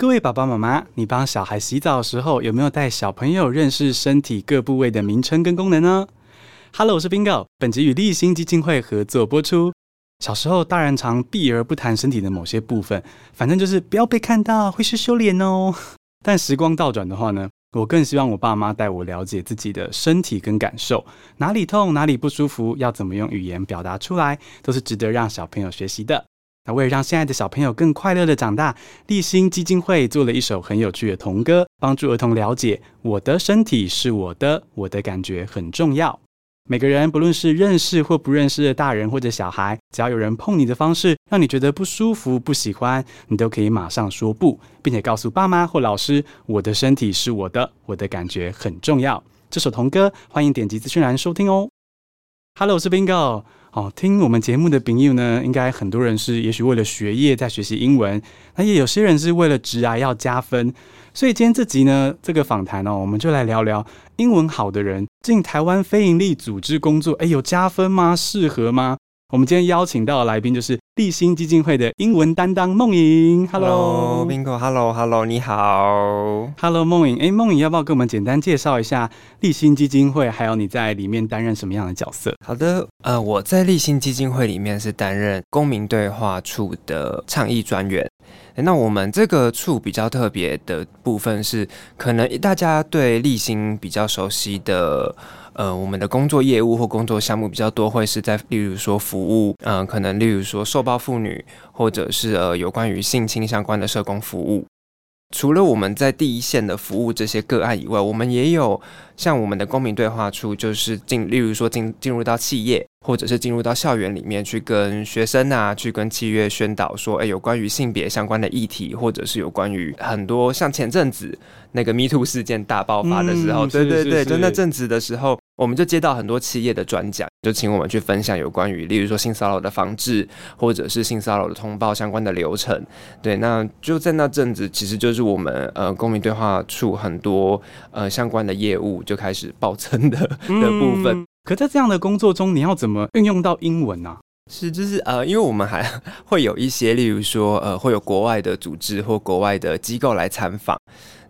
各位爸爸妈妈，你帮小孩洗澡的时候，有没有带小朋友认识身体各部位的名称跟功能呢？Hello，我是 Bingo，本集与励馨基金会合作播出。小时候，大人常避而不谈身体的某些部分，反正就是不要被看到，会是羞脸哦。但时光倒转的话呢，我更希望我爸妈带我了解自己的身体跟感受，哪里痛，哪里不舒服，要怎么用语言表达出来，都是值得让小朋友学习的。那为了让现在的小朋友更快乐的长大，立新基金会做了一首很有趣的童歌，帮助儿童了解我的身体是我的，我的感觉很重要。每个人不论是认识或不认识的大人或者小孩，只要有人碰你的方式让你觉得不舒服、不喜欢，你都可以马上说不，并且告诉爸妈或老师，我的身体是我的，我的感觉很重要。这首童歌，欢迎点击资讯栏收听哦。Hello，我是 Bingo。哦，听我们节目的朋友呢，应该很多人是也许为了学业在学习英文，那也有些人是为了职涯要加分。所以今天这集呢，这个访谈哦，我们就来聊聊英文好的人进台湾非营利组织工作，哎，有加分吗？适合吗？我们今天邀请到的来宾就是励馨基金会的英文担当梦颖。Hello，Bingo，Hello，Hello，你好。Hello，梦颖。哎，梦颖，要不要跟我们简单介绍一下立新基金会，还有你在里面担任什么样的角色？好的，呃，我在立新基金会里面是担任公民对话处的倡议专员。那我们这个处比较特别的部分是，可能大家对立新比较熟悉的。呃，我们的工作业务或工作项目比较多，会是在例如说服务，嗯、呃，可能例如说受暴妇女，或者是呃有关于性侵相关的社工服务。除了我们在第一线的服务这些个案以外，我们也有像我们的公民对话处，就是进，例如说进进入到企业，或者是进入到校园里面去跟学生啊，去跟企业宣导说，哎，有关于性别相关的议题，或者是有关于很多像前阵子那个 Me Too 事件大爆发的时候，嗯、对对对，就那阵子的时候。我们就接到很多企业的专讲，就请我们去分享有关于，例如说性骚扰的防治，或者是性骚扰的通报相关的流程。对，那就在那阵子，其实就是我们呃公民对话处很多呃相关的业务就开始暴增的的部分。嗯，可在这样的工作中，你要怎么运用到英文呢？啊？是，就是呃，因为我们还 会有一些，例如说呃，会有国外的组织或国外的机构来参访。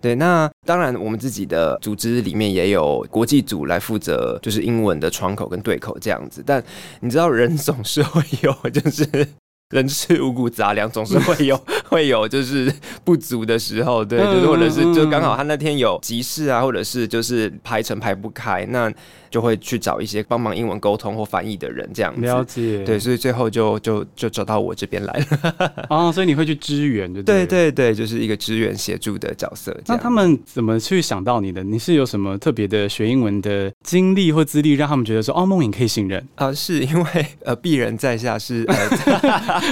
对，那当然，我们自己的组织里面也有国际组来负责，就是英文的窗口跟对口这样子。但你知道，人总是会有，就是人吃五谷杂粮，总是会有 会有就是不足的时候。对，就是或者是就刚好他那天有急事啊，或者是就是排程排不开，那。就会去找一些帮忙英文沟通或翻译的人，这样子。了解。对，所以最后就就就找到我这边来了。哦，所以你会去支援，对对对对，就是一个支援协助的角色。那他们怎么去想到你的？你是有什么特别的学英文的经历或资历，让他们觉得说哦，梦影可以信任啊？是因为 呃，鄙人在下是 呃，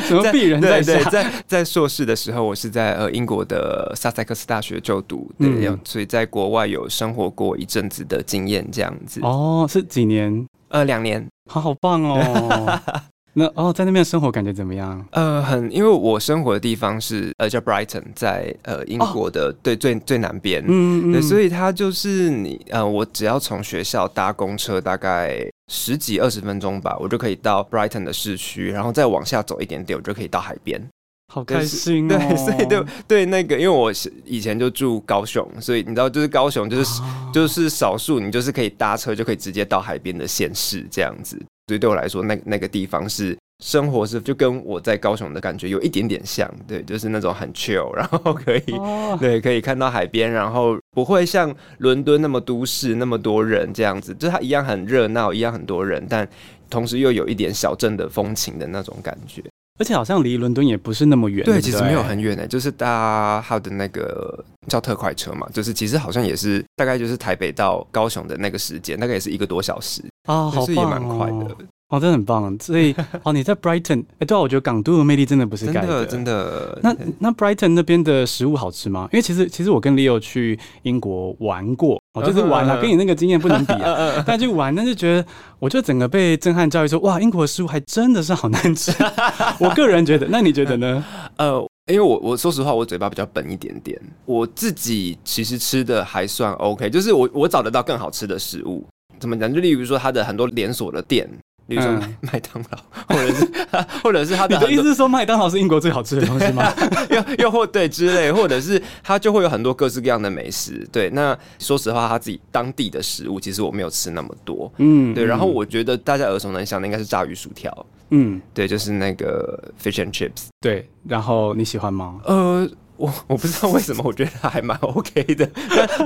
什么鄙人在下？对对，在在硕士的时候，我是在呃英国的萨塞克斯大学就读，对，嗯、所以在国外有生活过一阵子的经验，这样子。哦。哦，是几年？呃，两年，好好棒哦。那哦，在那边生活感觉怎么样？呃，很，因为我生活的地方是呃叫 Brighton，在呃英国的、哦、对最最南边，嗯嗯，对，所以它就是你呃，我只要从学校搭公车，大概十几二十分钟吧，我就可以到 Brighton 的市区，然后再往下走一点点，我就可以到海边。好开心哦！对，所以对对那个，因为我以前就住高雄，所以你知道，就是高雄就是、哦、就是少数你就是可以搭车就可以直接到海边的县市这样子。所以对我来说，那那个地方是生活是就跟我在高雄的感觉有一点点像，对，就是那种很 chill，然后可以、哦、对可以看到海边，然后不会像伦敦那么都市那么多人这样子，就是它一样很热闹，一样很多人，但同时又有一点小镇的风情的那种感觉。而且好像离伦敦也不是那么远，对，其实没有很远呢，就是搭他的那个叫特快车嘛，就是其实好像也是大概就是台北到高雄的那个时间，大概也是一个多小时啊，好棒哦，也蛮快的。哦，真的很棒，所以 哦，你在 Brighton，哎，对啊，我觉得港都的魅力真的不是盖的，的，真的。那那 Brighton 那边的食物好吃吗？因为其实其实我跟 Leo 去英国玩过，哦，就是玩了，跟你那个经验不能比啊。但去玩，那就觉得，我就整个被震撼教育说，哇，英国的食物还真的是好难吃。我个人觉得，那你觉得呢？呃，因为我我说实话，我嘴巴比较笨一点点，我自己其实吃的还算 OK，就是我我找得到更好吃的食物。怎么讲？就例如说，它的很多连锁的店。比如说麦当劳，或者是 或者是他的，你的意思是说麦当劳是英国最好吃的东西吗？又又或对之类，或者是他就会有很多各式各样的美食。对，那说实话，他自己当地的食物，其实我没有吃那么多。嗯，对。然后我觉得大家耳熟能详的应该是炸鱼薯条。嗯，对，就是那个 fish and chips。对，然后你喜欢吗？呃。我我不知道为什么，我觉得它还蛮 OK 的，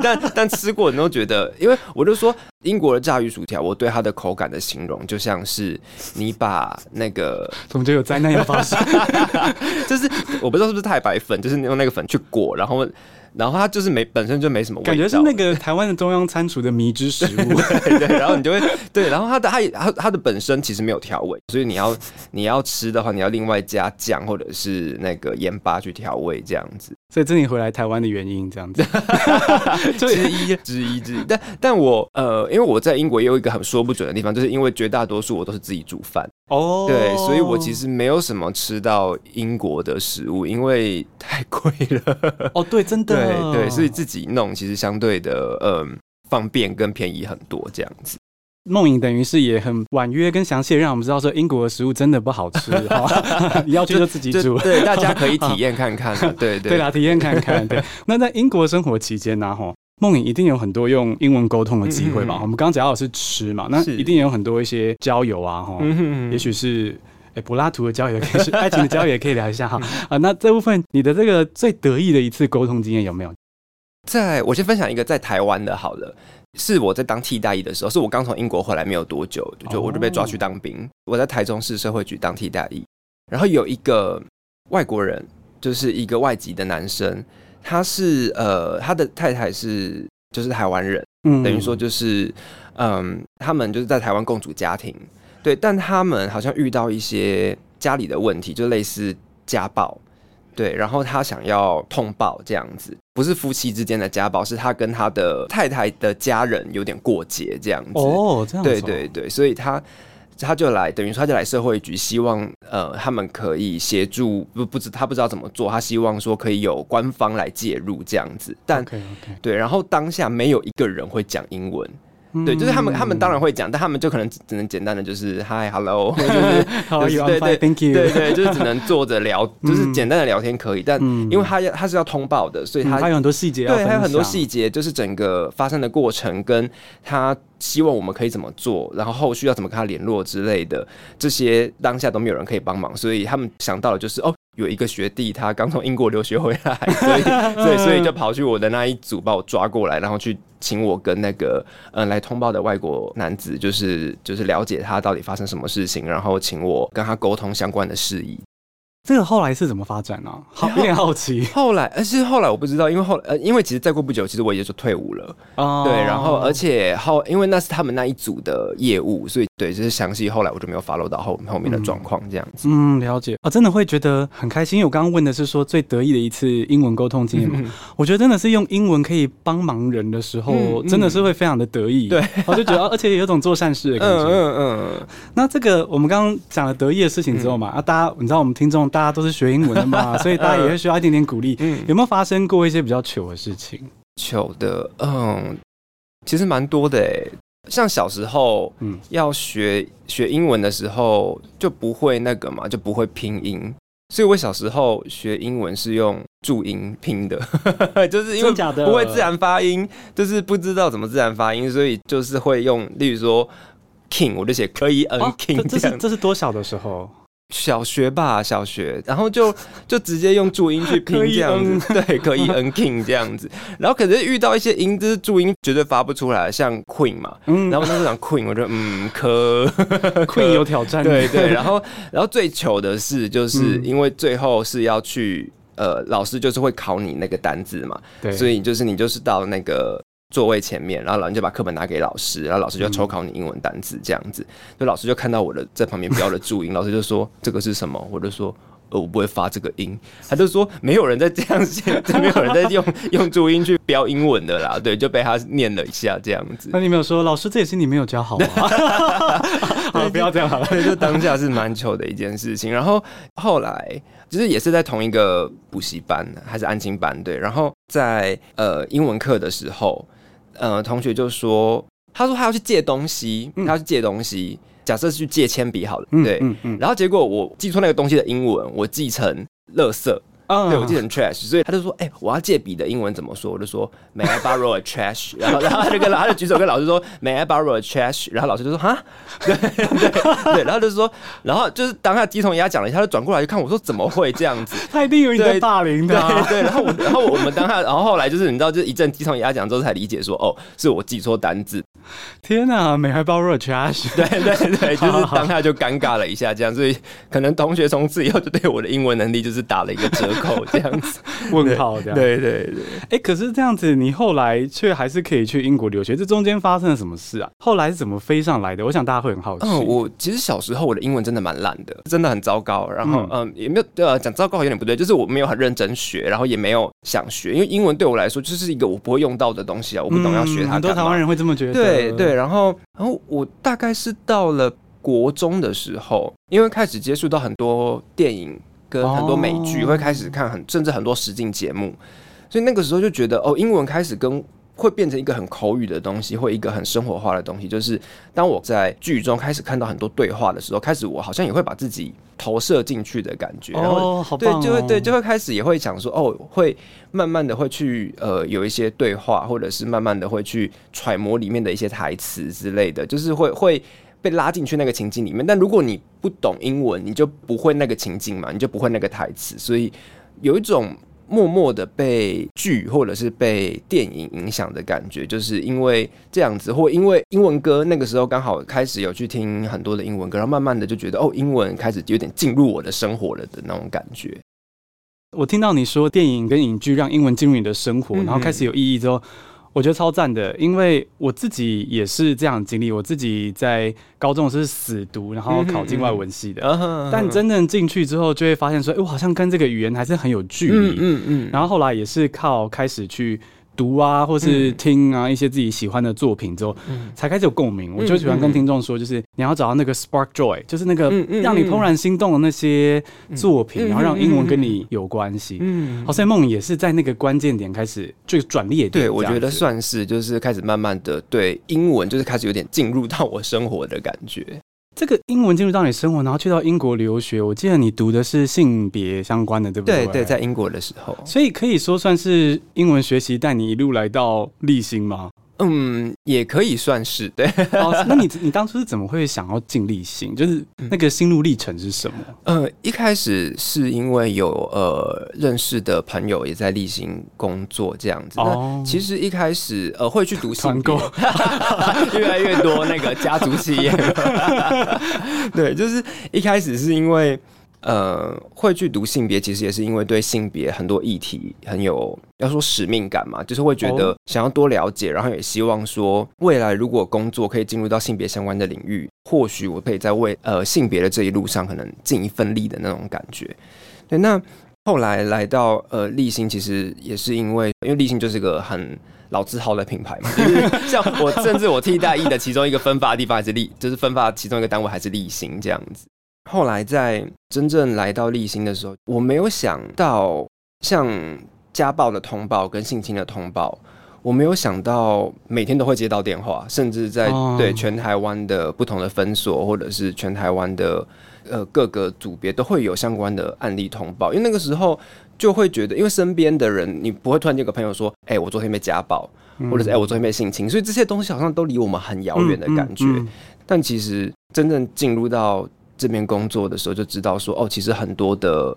但但但吃过人都觉得，因为我就说英国的炸鱼薯条，我对它的口感的形容就像是你把那个 怎么就有灾难要发生，就是我不知道是不是太白粉，就是用那个粉去裹，然后。然后它就是没本身就没什么味道，感觉是那个台湾的中央餐厨的迷之食物。对对，然后你就会对，然后它的它它它的本身其实没有调味，所以你要你要吃的话，你要另外加酱或者是那个盐巴去调味这样子。所以这是你回来台湾的原因，这样子 之一之一之一。但但我呃，因为我在英国也有一个很说不准的地方，就是因为绝大多数我都是自己煮饭哦，对，所以我其实没有什么吃到英国的食物，因为太贵了。哦，对，真的。对对，所以自己弄其实相对的，嗯，方便跟便宜很多这样子。梦影等于是也很婉约跟详细，让我们知道说英国的食物真的不好吃，你要去就自己煮，对，大家可以体验看看。对对对啦，体验看看。对，那在英国生活期间呢，哈，梦影一定有很多用英文沟通的机会吧？我们刚刚讲到的是吃嘛，那一定有很多一些交友啊，哈，也许是。哎，柏拉图的交友可以是爱情的交友，也可以聊一下哈 啊。那这部分你的这个最得意的一次沟通经验有没有？在我先分享一个在台湾的，好了，是我在当替代役的时候，是我刚从英国回来没有多久，就我就被抓去当兵。我在台中市社会局当替代役，然后有一个外国人，就是一个外籍的男生，他是呃，他的太太是就是台湾人，嗯，等于说就是嗯，他们就是在台湾共组家庭。对，但他们好像遇到一些家里的问题，就类似家暴，对，然后他想要通报这样子，不是夫妻之间的家暴，是他跟他的太太的家人有点过节这样子。哦，这样子。对对对，所以他他就来，等于说他就来社会局，希望呃他们可以协助，不不知他不知道怎么做，他希望说可以有官方来介入这样子，但 okay, okay. 对，然后当下没有一个人会讲英文。对，就是他们，他们当然会讲，但他们就可能只能简单的就是 Hi，Hello，就是 对对，Thank you，对对，就是只能坐着聊，就是简单的聊天可以，但因为他要他是要通报的，所以他还有很多细节，对，还有很多细节，就是整个发生的过程跟他希望我们可以怎么做，然后后续要怎么跟他联络之类的，这些当下都没有人可以帮忙，所以他们想到的就是哦。有一个学弟，他刚从英国留学回来，所以所以所以就跑去我的那一组，把我抓过来，然后去请我跟那个嗯来通报的外国男子，就是就是了解他到底发生什么事情，然后请我跟他沟通相关的事宜。这个后来是怎么发展呢？好，有点好奇。后来，而是后来我不知道，因为后呃，因为其实再过不久，其实我也就退伍了。哦。对，然后而且后，因为那是他们那一组的业务，所以对，就是详细后来我就没有 follow 到后后面的状况这样子。嗯，了解啊，真的会觉得很开心。因为我刚刚问的是说最得意的一次英文沟通经验嘛，嗯、我觉得真的是用英文可以帮忙人的时候，嗯、真的是会非常的得意。对、嗯，我就觉得，而且有种做善事的感觉。嗯嗯嗯。那这个我们刚刚讲了得意的事情之后嘛，嗯、啊，大家你知道我们听众大家都是学英文。的嘛，所以大家也会需要一点点鼓励。嗯，有没有发生过一些比较糗的事情？糗的，嗯，其实蛮多的诶。像小时候，嗯，要学学英文的时候就不会那个嘛，就不会拼音。所以我小时候学英文是用注音拼的，就是因为不会自然发音，就是不知道怎么自然发音，所以就是会用，例如说 king，我就写可以 n king。这是这是多小的时候？小学吧，小学，然后就 就直接用注音去拼这样子，对，可以 n king 这样子，然后可是遇到一些音，就是注音绝对发不出来，像 queen 嘛，嗯，然后那时候讲 queen，我就嗯，可。Queen 有挑战，对对，然后然后最糗的是，就是因为最后是要去，呃，老师就是会考你那个单字嘛，对，所以就是你就是到那个。座位前面，然后老师就把课本拿给老师，然后老师就抽考你英文单词这样子。就老师就看到我的在旁边标了注音，老师就说这个是什么？我就说呃我不会发这个音。他就说没有人在这样写，没有人在用用注音去标英文的啦。对，就被他念了一下这样子。那你没有说老师这也是你没有教好吗？好，不要这样好了。就当下是蛮糗的一件事情。然后后来就是也是在同一个补习班还是安亲班对。然后在呃英文课的时候。呃，同学就说，他说他要去借东西，他要去借东西，假设是去借铅笔好了，对，然后结果我记错那个东西的英文，我记成垃圾。对，我记得很 trash，所以他就说：“哎、欸，我要借笔的英文怎么说？”我就说：“May I borrow a trash？” 然后，然后他就跟 他就举手跟老师说：“May I borrow a trash？” 然后老师就说：“哈，对 对对。”然后就说，然后就是当他鸡同鸭讲了一下，他就转过来就看我说：“怎么会这样子？”他一定以为你在霸凌他。对，对，对，然后我，然后我们当下，然后后来就是你知道，就是一阵鸡同鸭讲之后才理解说：“哦，是我记错单字。” 天哪，May I borrow a trash？对对对，就是当下就尴尬了一下，这样，所以可能同学从此以后就对我的英文能力就是打了一个折扣，这样子。问号这样，对对对，哎、欸，可是这样子，你后来却还是可以去英国留学，这中间发生了什么事啊？后来是怎么飞上来的？我想大家会很好奇。嗯，我其实小时候我的英文真的蛮烂的，真的很糟糕。然后，嗯，嗯也没有呃讲糟糕有点不对，就是我没有很认真学，然后也没有想学，因为英文对我来说就是一个我不会用到的东西啊，我不懂要学它。嗯、很多台湾人会这么觉得。对对对，然后然后我大概是到了国中的时候，因为开始接触到很多电影。跟很多美剧会开始看很，甚至很多实境节目，所以那个时候就觉得哦，英文开始跟会变成一个很口语的东西，或一个很生活化的东西。就是当我在剧中开始看到很多对话的时候，开始我好像也会把自己投射进去的感觉。然后对，就会对，就会开始也会想说哦，会慢慢的会去呃有一些对话，或者是慢慢的会去揣摩里面的一些台词之类的，就是会会。被拉进去那个情境里面，但如果你不懂英文，你就不会那个情境嘛，你就不会那个台词，所以有一种默默的被剧或者是被电影影响的感觉，就是因为这样子，或因为英文歌那个时候刚好开始有去听很多的英文歌，然后慢慢的就觉得哦，英文开始有点进入我的生活了的那种感觉。我听到你说电影跟影剧让英文进入你的生活，然后开始有意义之后。我觉得超赞的，因为我自己也是这样经历。我自己在高中是死读，然后考进外文系的。嗯嗯嗯、但真正进去之后，就会发现说，哎，我好像跟这个语言还是很有距离。嗯嗯，嗯。然后后来也是靠开始去。读啊，或是听啊，一些自己喜欢的作品之后，嗯、才开始有共鸣。我就喜欢跟听众说，就是你要找到那个 spark joy，就是那个让你怦然心动的那些作品，然后让英文跟你有关系。嗯，好，所以梦也是在那个关键点开始就转捩点。对，我觉得算是，就是开始慢慢的对英文，就是开始有点进入到我生活的感觉。这个英文进入到你生活，然后去到英国留学，我记得你读的是性别相关的，对不对？对对，在英国的时候，所以可以说算是英文学习带你一路来到立新吗？嗯，也可以算是对。哦，那你你当初是怎么会想要进立新？就是那个心路历程是什么？呃，一开始是因为有呃认识的朋友也在立新工作这样子。哦，其实一开始呃会去读团购 越来越多那个家族企业。对，就是一开始是因为。呃，会去读性别，其实也是因为对性别很多议题很有要说使命感嘛，就是会觉得想要多了解，然后也希望说未来如果工作可以进入到性别相关的领域，或许我可以在为呃性别的这一路上可能尽一份力的那种感觉。对，那后来来到呃立新，其实也是因为因为立新就是个很老字号的品牌嘛，就是 像我甚至我替代役的其中一个分发的地方还是立，就是分发其中一个单位还是立新这样子。后来在真正来到立新的时候，我没有想到像家暴的通报跟性侵的通报，我没有想到每天都会接到电话，甚至在对全台湾的不同的分所或者是全台湾的呃各个组别都会有相关的案例通报，因为那个时候就会觉得，因为身边的人你不会突然间有个朋友说，哎，我昨天被家暴，或者是哎，我昨天被性侵，所以这些东西好像都离我们很遥远的感觉，但其实真正进入到这边工作的时候就知道说哦，其实很多的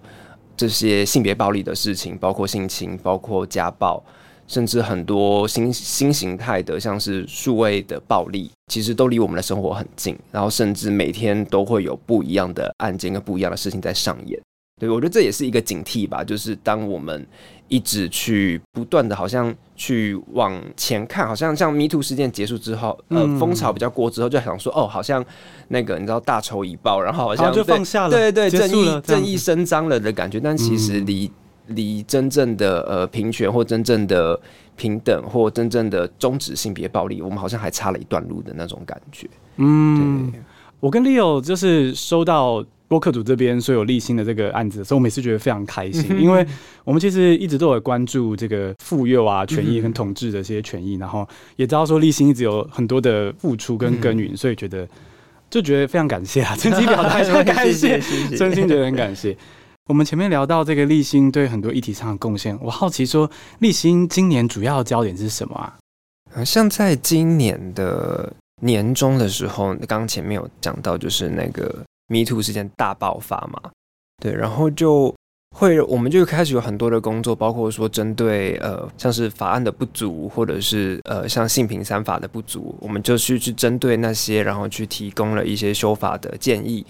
这些性别暴力的事情，包括性侵，包括家暴，甚至很多新新形态的，像是数位的暴力，其实都离我们的生活很近。然后甚至每天都会有不一样的案件跟不一样的事情在上演。对，我觉得这也是一个警惕吧，就是当我们。一直去不断的，好像去往前看，好像像 Me Too 事件结束之后，呃，风潮比较过之后，就想说，哦，好像那个你知道大仇已报，然后好像就放下了，对对，正义正义伸张了的感觉。但其实离离、嗯、真正的呃平权或真正的平等或真正的终止性别暴力，我们好像还差了一段路的那种感觉。嗯，我跟 Leo 就是收到。播客组这边所有立新的这个案子，所以我每次觉得非常开心，因为我们其实一直都有关注这个妇幼啊权益跟统治的这些权益，然后也知道说立新一直有很多的付出跟耕耘，所以觉得。就觉得非常感谢啊，趁机表达一下感谢，真心觉得很感谢。我们前面聊到这个立新对很多议题上的贡献，我好奇说，立新今年主要的焦点是什么啊？像在今年的年终的时候，刚刚前面有讲到，就是那个 Me Too 事件大爆发嘛，对，然后就会我们就开始有很多的工作，包括说针对呃像是法案的不足，或者是呃像性平三法的不足，我们就去去针对那些，然后去提供了一些修法的建议。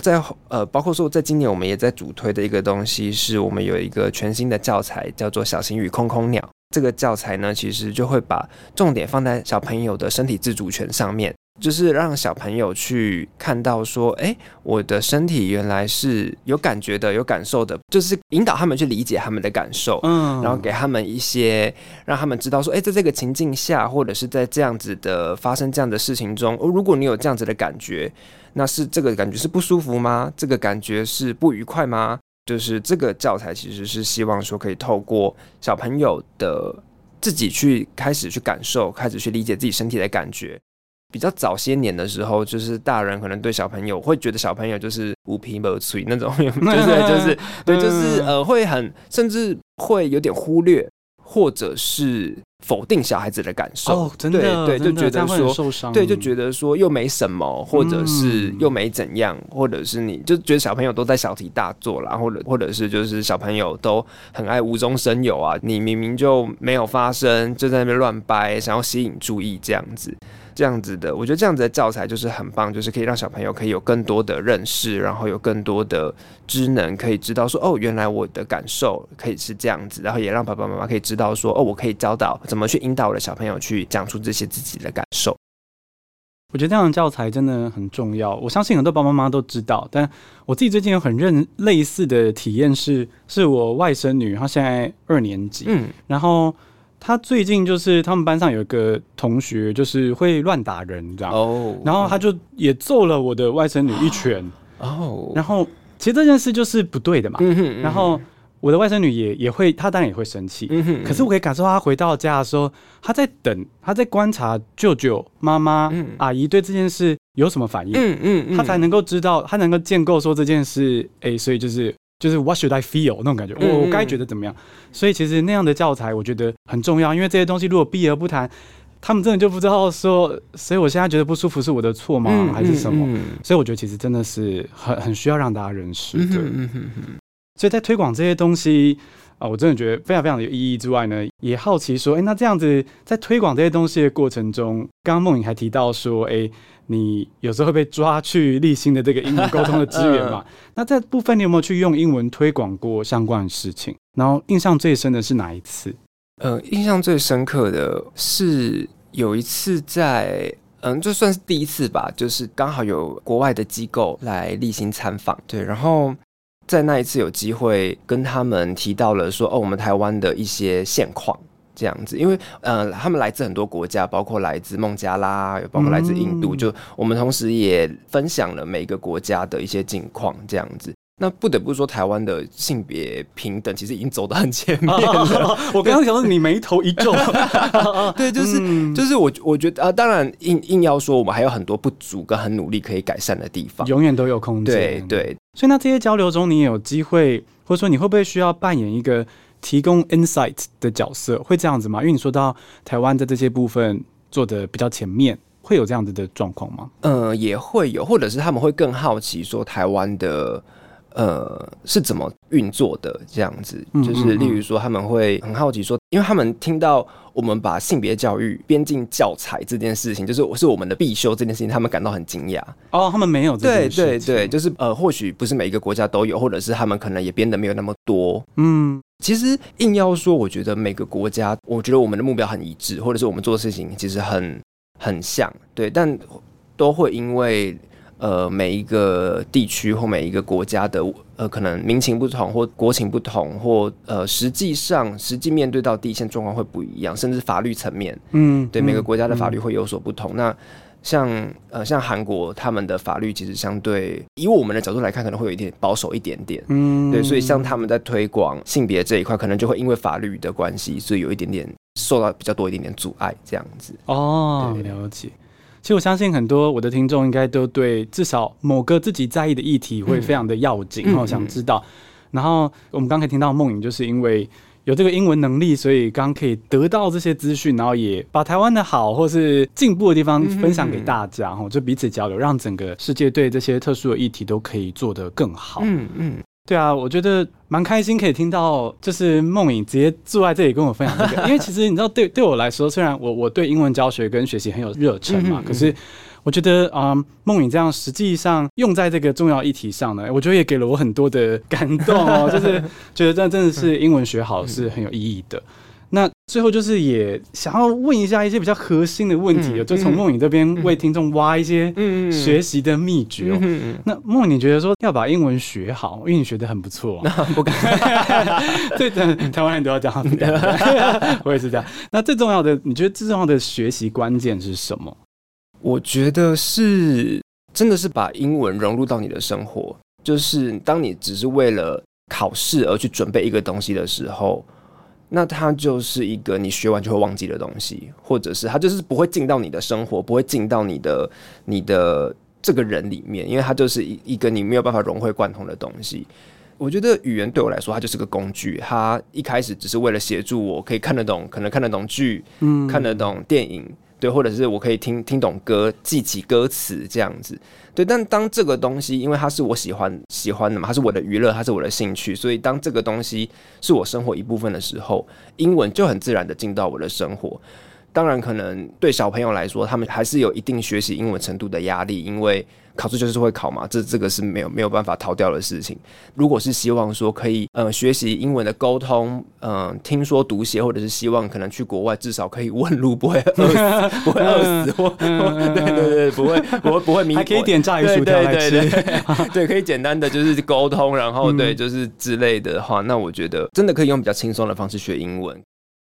在呃，包括说，在今年我们也在主推的一个东西，是我们有一个全新的教材，叫做《小型与空空鸟》。这个教材呢，其实就会把重点放在小朋友的身体自主权上面，就是让小朋友去看到说，哎，我的身体原来是有感觉的、有感受的，就是引导他们去理解他们的感受，嗯，然后给他们一些，让他们知道说，哎，在这个情境下，或者是在这样子的发生这样的事情中，哦，如果你有这样子的感觉。那是这个感觉是不舒服吗？这个感觉是不愉快吗？就是这个教材其实是希望说可以透过小朋友的自己去开始去感受，开始去理解自己身体的感觉。比较早些年的时候，就是大人可能对小朋友会觉得小朋友就是无皮无脆那种，就是就是对，就是呃会很甚至会有点忽略。或者是否定小孩子的感受，哦、真的对对，就觉得说对，就觉得说又没什么，或者是又没怎样，嗯、或者是你就觉得小朋友都在小题大做啦，或者或者是就是小朋友都很爱无中生有啊，你明明就没有发生，就在那边乱掰，想要吸引注意这样子。这样子的，我觉得这样子的教材就是很棒，就是可以让小朋友可以有更多的认识，然后有更多的知能，可以知道说哦，原来我的感受可以是这样子，然后也让爸爸妈妈可以知道说哦，我可以教导怎么去引导我的小朋友去讲出这些自己的感受。我觉得这样的教材真的很重要，我相信很多爸爸妈妈都知道，但我自己最近有很认类似的体验是，是我外甥女，她现在二年级，嗯，然后。他最近就是他们班上有一个同学，就是会乱打人，这样。哦。然后他就也揍了我的外甥女一拳。哦。然后其实这件事就是不对的嘛。嗯哼。然后我的外甥女也也会，她当然也会生气。嗯哼。可是我可以感受到，她回到家的时候，她在等，她在观察舅舅、妈妈、阿姨对这件事有什么反应。嗯嗯。她才能够知道，她能够建构说这件事，哎，所以就是。就是 What should I feel 那种感觉，我我该觉得怎么样？所以其实那样的教材我觉得很重要，因为这些东西如果避而不谈，他们真的就不知道说，所以我现在觉得不舒服是我的错吗？还是什么？所以我觉得其实真的是很很需要让大家认识。的，所以在推广这些东西啊，我真的觉得非常非常的有意义之外呢，也好奇说，哎，那这样子在推广这些东西的过程中，刚刚梦颖还提到说，哎。你有时候会被抓去立新的这个英文沟通的资源嘛？那这部分你有没有去用英文推广过相关的事情？然后印象最深的是哪一次？呃，印象最深刻的是有一次在，嗯，就算是第一次吧，就是刚好有国外的机构来立新参访，对，然后在那一次有机会跟他们提到了说，哦，我们台湾的一些现况。这样子，因为呃，他们来自很多国家，包括来自孟加拉，包括来自印度。嗯、就我们同时也分享了每个国家的一些境况，这样子。那不得不说，台湾的性别平等其实已经走得很前面了。啊、我刚刚想到你眉头一皱，对，就是、嗯、就是我我觉得啊，当然硬硬要说，我们还有很多不足跟很努力可以改善的地方，永远都有空间。对对，所以那这些交流中，你也有机会，或者说你会不会需要扮演一个？提供 insight 的角色会这样子吗？因为你说到台湾在这些部分做的比较前面，会有这样子的状况吗？呃，也会有，或者是他们会更好奇说台湾的。呃，是怎么运作的？这样子，就是例如说，他们会很好奇说，因为他们听到我们把性别教育编进教材这件事情，就是我是我们的必修这件事情，他们感到很惊讶。哦，他们没有这件事情。对对对，就是呃，或许不是每一个国家都有，或者是他们可能也编的没有那么多。嗯，其实硬要说，我觉得每个国家，我觉得我们的目标很一致，或者是我们做的事情其实很很像，对，但都会因为。呃，每一个地区或每一个国家的呃，可能民情不同，或国情不同，或呃，实际上实际面对到地线状况会不一样，甚至法律层面，嗯，对，每个国家的法律会有所不同。嗯、那像呃，像韩国他们的法律其实相对以我们的角度来看，可能会有一点保守一点点，嗯，对，所以像他们在推广性别这一块，可能就会因为法律的关系，所以有一点点受到比较多一点点阻碍，这样子。哦，了解。其实我相信很多我的听众应该都对至少某个自己在意的议题会非常的要紧，然后、嗯、想知道。然后我们刚才听到梦影，就是因为有这个英文能力，所以刚可以得到这些资讯，然后也把台湾的好或是进步的地方分享给大家，哈、嗯，就彼此交流，让整个世界对这些特殊的议题都可以做得更好。嗯嗯。对啊，我觉得蛮开心可以听到，就是梦影直接坐在这里跟我分享这个，因为其实你知道对，对对我来说，虽然我我对英文教学跟学习很有热忱嘛，嗯嗯嗯，可是我觉得啊，梦、嗯、颖这样实际上用在这个重要议题上呢，我觉得也给了我很多的感动哦，就是觉得这真的是英文学好是很有意义的。那最后就是也想要问一下一些比较核心的问题，嗯、就从梦影这边为听众挖一些学习的秘诀、哦。嗯嗯嗯、那梦影，你觉得说要把英文学好，因为你学的很不错、啊，不敢，对的，台湾人都要这样子，我也是这样。那最重要的，你觉得最重要的学习关键是什么？我觉得是真的是把英文融入到你的生活，就是当你只是为了考试而去准备一个东西的时候。那它就是一个你学完就会忘记的东西，或者是它就是不会进到你的生活，不会进到你的你的这个人里面，因为它就是一一个你没有办法融会贯通的东西。我觉得语言对我来说，它就是个工具，它一开始只是为了协助我可以看得懂，可能看得懂剧，嗯，看得懂电影。对，或者是我可以听听懂歌，记起歌词这样子。对，但当这个东西，因为它是我喜欢喜欢的嘛，它是我的娱乐，它是我的兴趣，所以当这个东西是我生活一部分的时候，英文就很自然的进到我的生活。当然，可能对小朋友来说，他们还是有一定学习英文程度的压力，因为。考试就是会考嘛，这这个是没有没有办法逃掉的事情。如果是希望说可以呃学习英文的沟通，嗯、呃，听说读写，或者是希望可能去国外至少可以问路不会饿死，不会饿死，或对对对，不会不会不会迷，还可以点炸鱼薯条来吃，对，可以简单的就是沟通，然后对就是之类的话，那我觉得真的可以用比较轻松的方式学英文。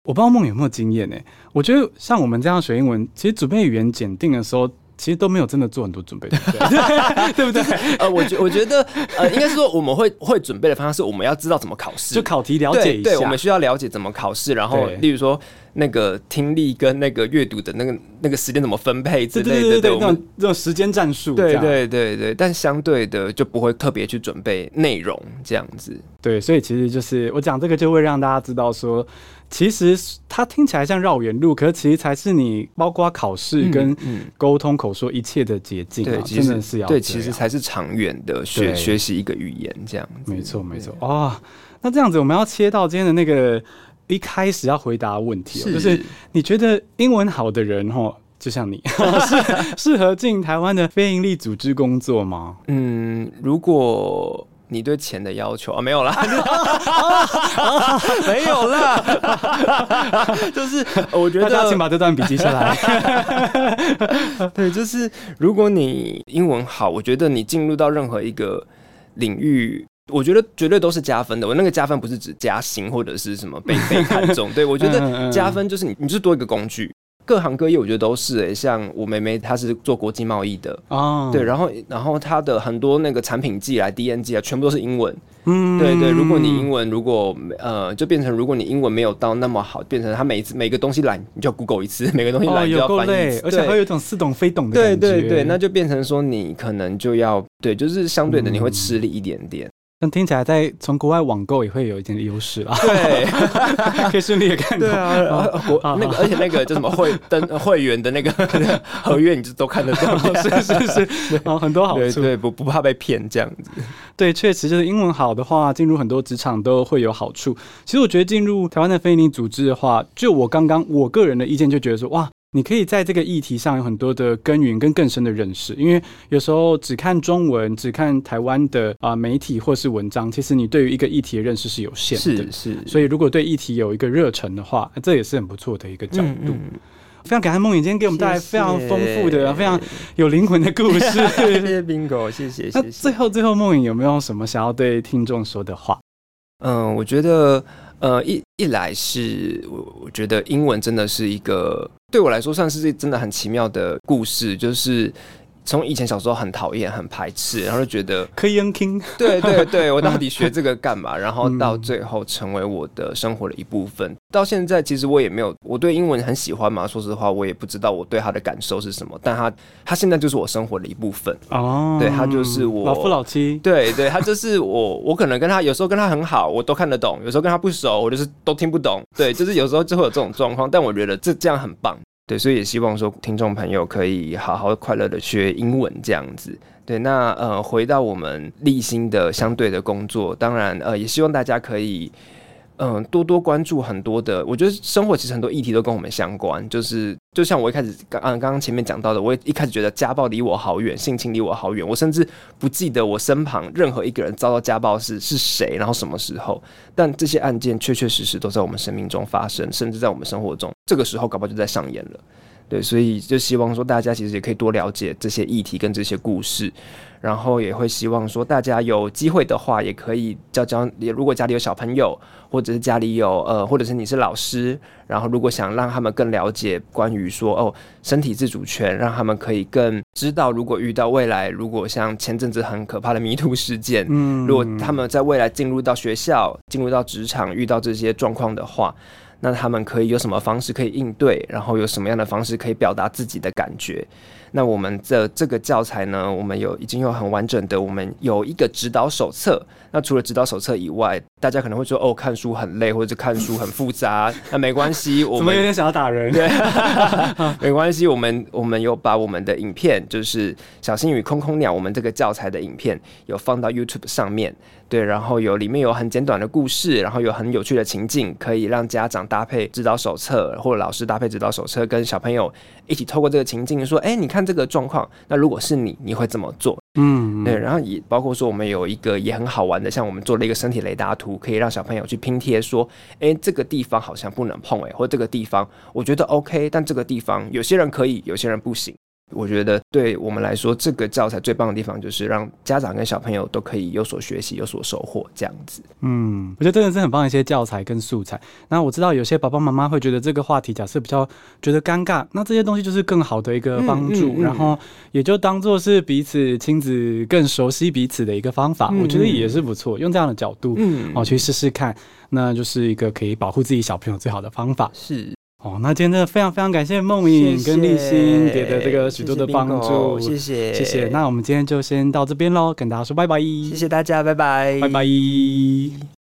我不知道梦有没有经验呢？我觉得像我们这样学英文，其实准备语言检定的时候。其实都没有真的做很多准备，对不对？对不对？呃，我觉我觉得，呃，应该是说我们会会准备的方向是我们要知道怎么考试，就考题了解一下。对，对，我们需要了解怎么考试，然后例如说那个听力跟那个阅读的那个那个时间怎么分配之类的，对，对，对，对，对，这种这种时间战术，对对对对。但相对的就不会特别去准备内容这样子。对，所以其实就是我讲这个就会让大家知道说。其实它听起来像绕远路，可是其实才是你包括考试跟沟通口说一切的捷径，啊。对，真的是要对，其实才是长远的学学习一个语言这样。没错，没错。哦，那这样子我们要切到今天的那个一开始要回答问题，就是你觉得英文好的人哈，就像你，适适合进台湾的非营利组织工作吗？嗯，如果。你对钱的要求啊？没有啦，没有啦，就是我觉得大家请把这段笔记下来。对，就是如果你英文好，我觉得你进入到任何一个领域，我觉得绝对都是加分的。我那个加分不是指加薪或者是什么被 被看中，对，我觉得加分就是你，你就是多一个工具。各行各业我觉得都是诶、欸，像我妹妹她是做国际贸易的哦，对，然后然后她的很多那个产品寄来 DNG 啊，全部都是英文，嗯，对对，如果你英文如果呃就变成如果你英文没有到那么好，变成他每次每个东西来你就要 Google 一次，每个东西来 你就要翻译一次，而且还有一种似懂非懂的感觉，对对对，那就变成说你可能就要对，就是相对的你会吃力一点点。但听起来，在从国外网购也会有一点优势啦。对，可以顺利的看到。对啊，国那个，而且那个叫什么会登 会员的那个 合约，你就都看得到。是是是，啊，很多好处。对，不不怕被骗这样子。对，确实就是英文好的话，进入很多职场都会有好处。其实我觉得进入台湾的非营利组织的话，就我刚刚我个人的意见，就觉得说哇。你可以在这个议题上有很多的耕耘跟更深的认识，因为有时候只看中文、只看台湾的啊、呃、媒体或是文章，其实你对于一个议题的认识是有限的。是是，所以如果对议题有一个热忱的话，这也是很不错的一个角度。嗯嗯、非常感谢梦影今天给我们带来非常丰富的、非常有灵魂的故事。谢谢 Bingo，谢谢。那最后最后，梦影有没有什么想要对听众说的话？嗯，我觉得。呃，一一来是我我觉得英文真的是一个对我来说算是真的很奇妙的故事，就是从以前小时候很讨厌、很排斥，然后就觉得可以 king，对对对，我到底学这个干嘛？然后到最后成为我的生活的一部分。嗯、到现在，其实我也没有，我对英文很喜欢嘛。说实话，我也不知道我对他的感受是什么。但他，他现在就是我生活的一部分哦。对，他就是我老夫老妻。对对，他就是我。我可能跟他有时候跟他很好，我都看得懂；有时候跟他不熟，我就是都听不懂。对，就是有时候就会有这种状况。但我觉得这这样很棒。对，所以也希望说听众朋友可以好好快乐的学英文这样子。对，那呃，回到我们立新的相对的工作，当然呃，也希望大家可以。嗯，多多关注很多的，我觉得生活其实很多议题都跟我们相关。就是就像我一开始刚刚刚前面讲到的，我也一开始觉得家暴离我好远，性侵离我好远，我甚至不记得我身旁任何一个人遭到家暴是是谁，然后什么时候。但这些案件确确实实都在我们生命中发生，甚至在我们生活中，这个时候搞不好就在上演了。对，所以就希望说大家其实也可以多了解这些议题跟这些故事。然后也会希望说，大家有机会的话，也可以教教。也如果家里有小朋友，或者是家里有呃，或者是你是老师，然后如果想让他们更了解关于说哦，身体自主权，让他们可以更知道，如果遇到未来，如果像前阵子很可怕的迷途事件，嗯，如果他们在未来进入到学校、进入到职场，遇到这些状况的话，那他们可以有什么方式可以应对，然后有什么样的方式可以表达自己的感觉。那我们的这个教材呢，我们有已经有很完整的，我们有一个指导手册。那除了指导手册以外，大家可能会说哦，看书很累，或者是看书很复杂。那没关系，我们有点想要打人。对，没关系，我们我们有把我们的影片，就是《小星与空空鸟》我们这个教材的影片，有放到 YouTube 上面。对，然后有里面有很简短的故事，然后有很有趣的情境，可以让家长搭配指导手册，或者老师搭配指导手册，跟小朋友一起透过这个情境说：“哎，你看这个状况，那如果是你，你会怎么做？”嗯，对。然后也包括说，我们有一个也很好玩的，像我们做了一个身体雷达图，可以让小朋友去拼贴，说：“哎，这个地方好像不能碰，哎，或者这个地方我觉得 OK，但这个地方有些人可以，有些人不行。”我觉得对我们来说，这个教材最棒的地方就是让家长跟小朋友都可以有所学习、有所收获，这样子。嗯，我觉得真的是很棒的一些教材跟素材。那我知道有些爸爸妈妈会觉得这个话题假设比较觉得尴尬，那这些东西就是更好的一个帮助，嗯嗯嗯、然后也就当做是彼此亲子更熟悉彼此的一个方法。嗯、我觉得也是不错，用这样的角度嗯，哦去试试看，那就是一个可以保护自己小朋友最好的方法。是。哦，那今天真的非常非常感谢梦影跟立新给的这个许多的帮助，谢谢谢谢。那我们今天就先到这边喽，跟大家说拜拜，谢谢大家，拜拜，拜拜。